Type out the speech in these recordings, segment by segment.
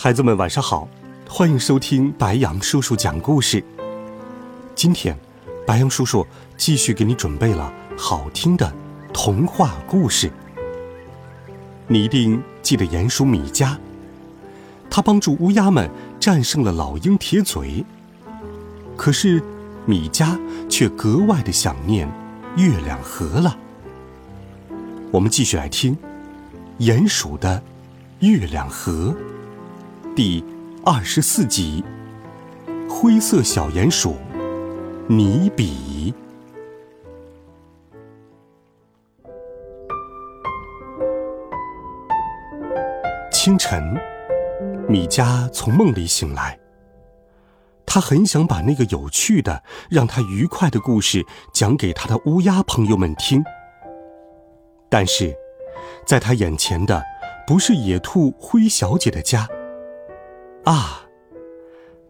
孩子们晚上好，欢迎收听白杨叔叔讲故事。今天，白杨叔叔继续给你准备了好听的童话故事。你一定记得鼹鼠米迦，他帮助乌鸦们战胜了老鹰铁嘴。可是，米迦却格外的想念月亮河了。我们继续来听鼹鼠的月亮河。第二十四集，灰色小鼹鼠尼比。清晨，米迦从梦里醒来，他很想把那个有趣的、让他愉快的故事讲给他的乌鸦朋友们听。但是，在他眼前的不是野兔灰小姐的家。啊！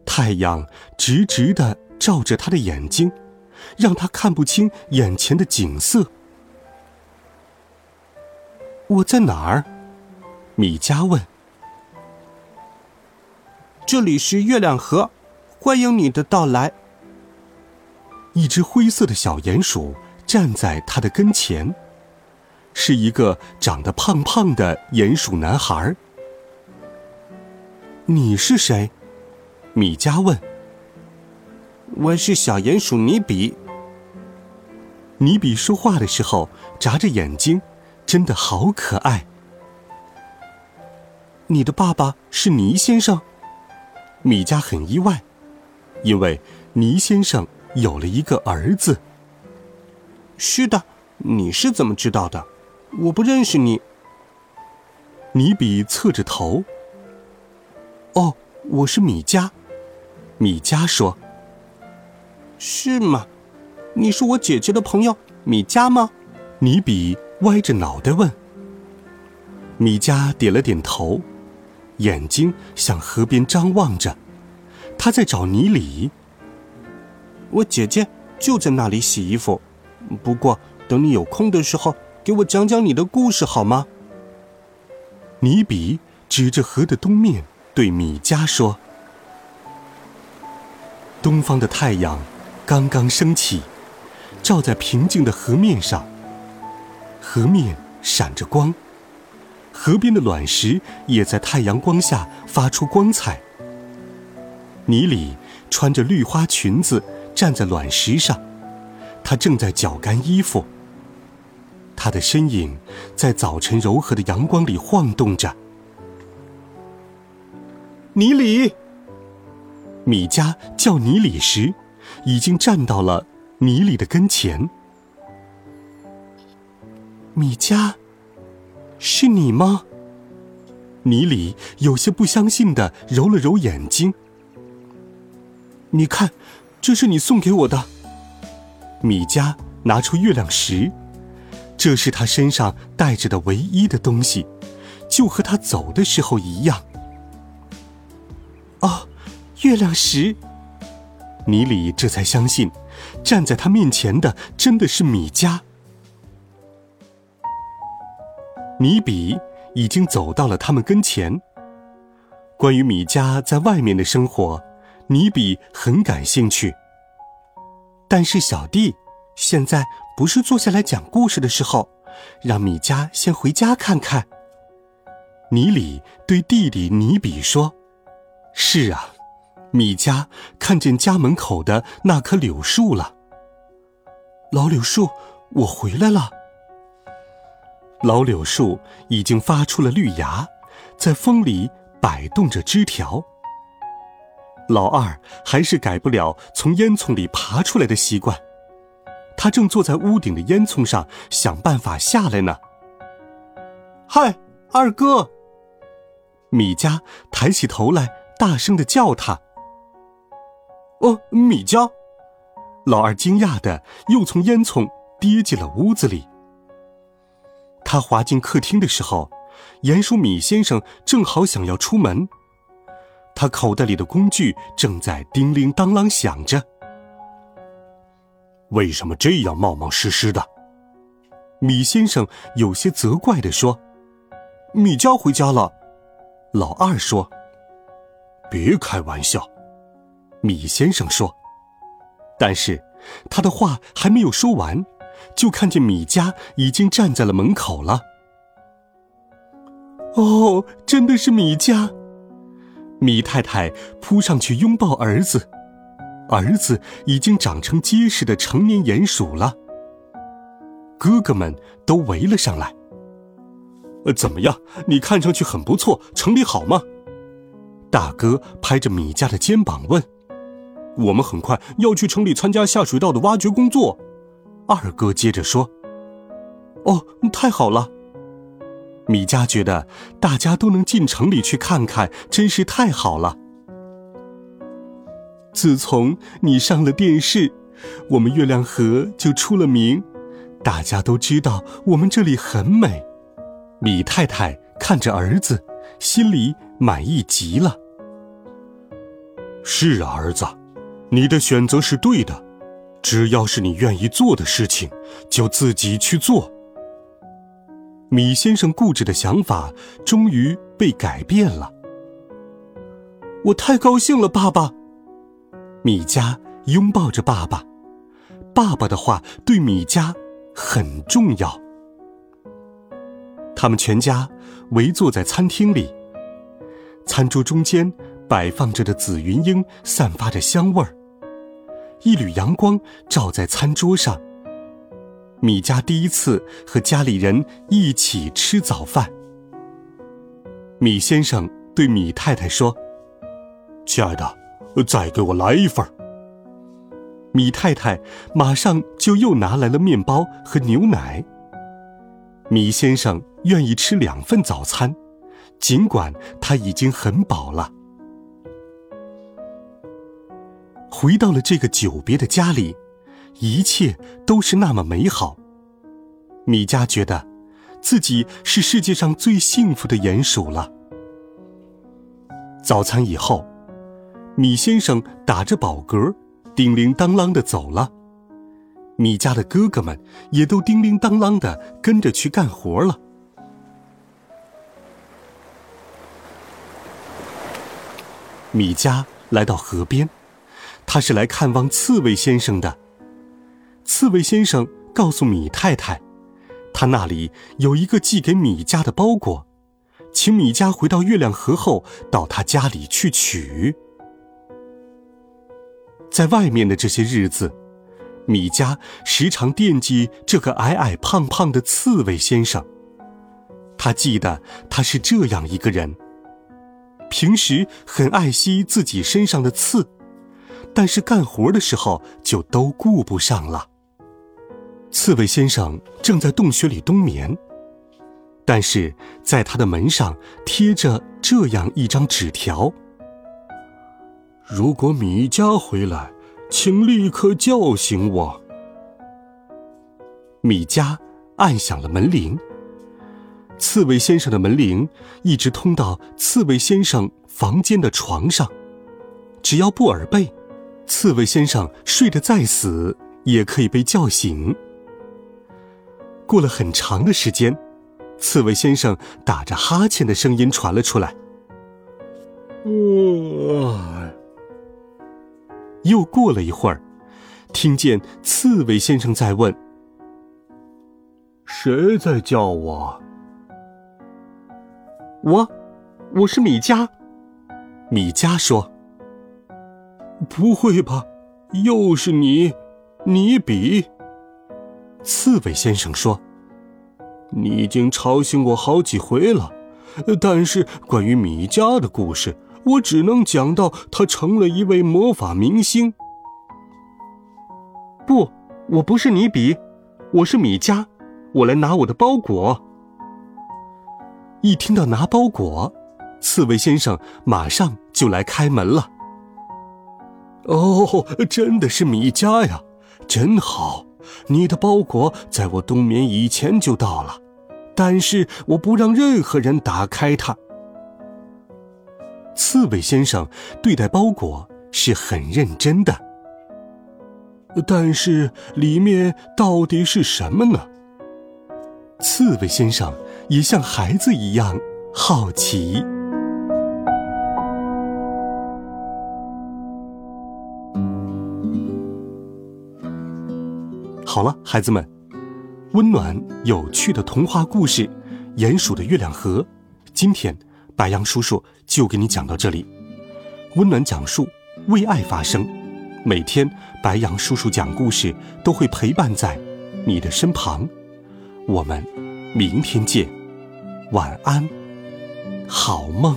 太阳直直的照着他的眼睛，让他看不清眼前的景色。我在哪儿？米迦问。这里是月亮河，欢迎你的到来。一只灰色的小鼹鼠站在他的跟前，是一个长得胖胖的鼹鼠男孩。你是谁？米加问。我是小鼹鼠尼比。尼比说话的时候眨着眼睛，真的好可爱。你的爸爸是尼先生？米加很意外，因为尼先生有了一个儿子。是的，你是怎么知道的？我不认识你。尼比侧着头。哦，我是米迦。米迦说：“是吗？你是我姐姐的朋友米迦吗？”尼比歪着脑袋问。米迦点了点头，眼睛向河边张望着，他在找尼里。我姐姐就在那里洗衣服。不过，等你有空的时候，给我讲讲你的故事好吗？尼比指着河的东面。对米迦说：“东方的太阳刚刚升起，照在平静的河面上。河面闪着光，河边的卵石也在太阳光下发出光彩。尼里穿着绿花裙子站在卵石上，她正在绞干衣服。她的身影在早晨柔和的阳光里晃动着。”尼里，米迦叫尼里时，已经站到了尼里的跟前。米迦，是你吗？尼里有些不相信的揉了揉眼睛。你看，这是你送给我的。米迦拿出月亮石，这是他身上带着的唯一的东西，就和他走的时候一样。哦，月亮石。尼里这才相信，站在他面前的真的是米迦。尼比已经走到了他们跟前。关于米迦在外面的生活，尼比很感兴趣。但是小弟，现在不是坐下来讲故事的时候，让米迦先回家看看。尼里对弟弟尼比说。是啊，米迦看见家门口的那棵柳树了。老柳树，我回来了。老柳树已经发出了绿芽，在风里摆动着枝条。老二还是改不了从烟囱里爬出来的习惯，他正坐在屋顶的烟囱上想办法下来呢。嗨，二哥！米佳抬起头来，大声的叫他。哦，米佳！老二惊讶的又从烟囱跌进了屋子里。他滑进客厅的时候，鼹鼠米先生正好想要出门。他口袋里的工具正在叮铃当啷响着。为什么这样冒冒失失的？米先生有些责怪的说：“米佳回家了。”老二说：“别开玩笑。”米先生说。但是，他的话还没有说完，就看见米家已经站在了门口了。哦，真的是米家！米太太扑上去拥抱儿子，儿子已经长成结实的成年鼹鼠了。哥哥们都围了上来。呃，怎么样？你看上去很不错，城里好吗？大哥拍着米家的肩膀问。我们很快要去城里参加下水道的挖掘工作。二哥接着说。哦，太好了。米家觉得大家都能进城里去看看，真是太好了。自从你上了电视，我们月亮河就出了名，大家都知道我们这里很美。米太太看着儿子，心里满意极了。是啊，儿子，你的选择是对的，只要是你愿意做的事情，就自己去做。米先生固执的想法终于被改变了。我太高兴了，爸爸！米佳拥抱着爸爸，爸爸的话对米佳很重要。他们全家围坐在餐厅里，餐桌中间摆放着的紫云英散发着香味儿，一缕阳光照在餐桌上。米家第一次和家里人一起吃早饭。米先生对米太太说：“亲爱的，再给我来一份。”米太太马上就又拿来了面包和牛奶。米先生愿意吃两份早餐，尽管他已经很饱了。回到了这个久别的家里。一切都是那么美好。米佳觉得，自己是世界上最幸福的鼹鼠了。早餐以后，米先生打着饱嗝，叮铃当啷的走了。米家的哥哥们也都叮铃当啷的跟着去干活了。米佳来到河边，他是来看望刺猬先生的。刺猬先生告诉米太太，他那里有一个寄给米家的包裹，请米家回到月亮河后到他家里去取。在外面的这些日子，米家时常惦记这个矮矮胖胖的刺猬先生。他记得他是这样一个人，平时很爱惜自己身上的刺，但是干活的时候就都顾不上了。刺猬先生正在洞穴里冬眠，但是在他的门上贴着这样一张纸条：“如果米佳回来，请立刻叫醒我。”米佳按响了门铃。刺猬先生的门铃一直通到刺猬先生房间的床上，只要不耳背，刺猬先生睡得再死也可以被叫醒。过了很长的时间，刺猬先生打着哈欠的声音传了出来。又过了一会儿，听见刺猬先生在问：“谁在叫我？”“我，我是米佳。”米佳说。“不会吧，又是你，你比。”刺猬先生说：“你已经吵醒我好几回了，但是关于米佳的故事，我只能讲到他成了一位魔法明星。”不，我不是尼比，我是米佳，我来拿我的包裹。一听到拿包裹，刺猬先生马上就来开门了。哦，真的是米家呀，真好！你的包裹在我冬眠以前就到了，但是我不让任何人打开它。刺猬先生对待包裹是很认真的，但是里面到底是什么呢？刺猬先生也像孩子一样好奇。好了，孩子们，温暖有趣的童话故事《鼹鼠的月亮河》，今天白杨叔叔就给你讲到这里。温暖讲述，为爱发声，每天白杨叔叔讲故事都会陪伴在你的身旁。我们明天见，晚安，好梦。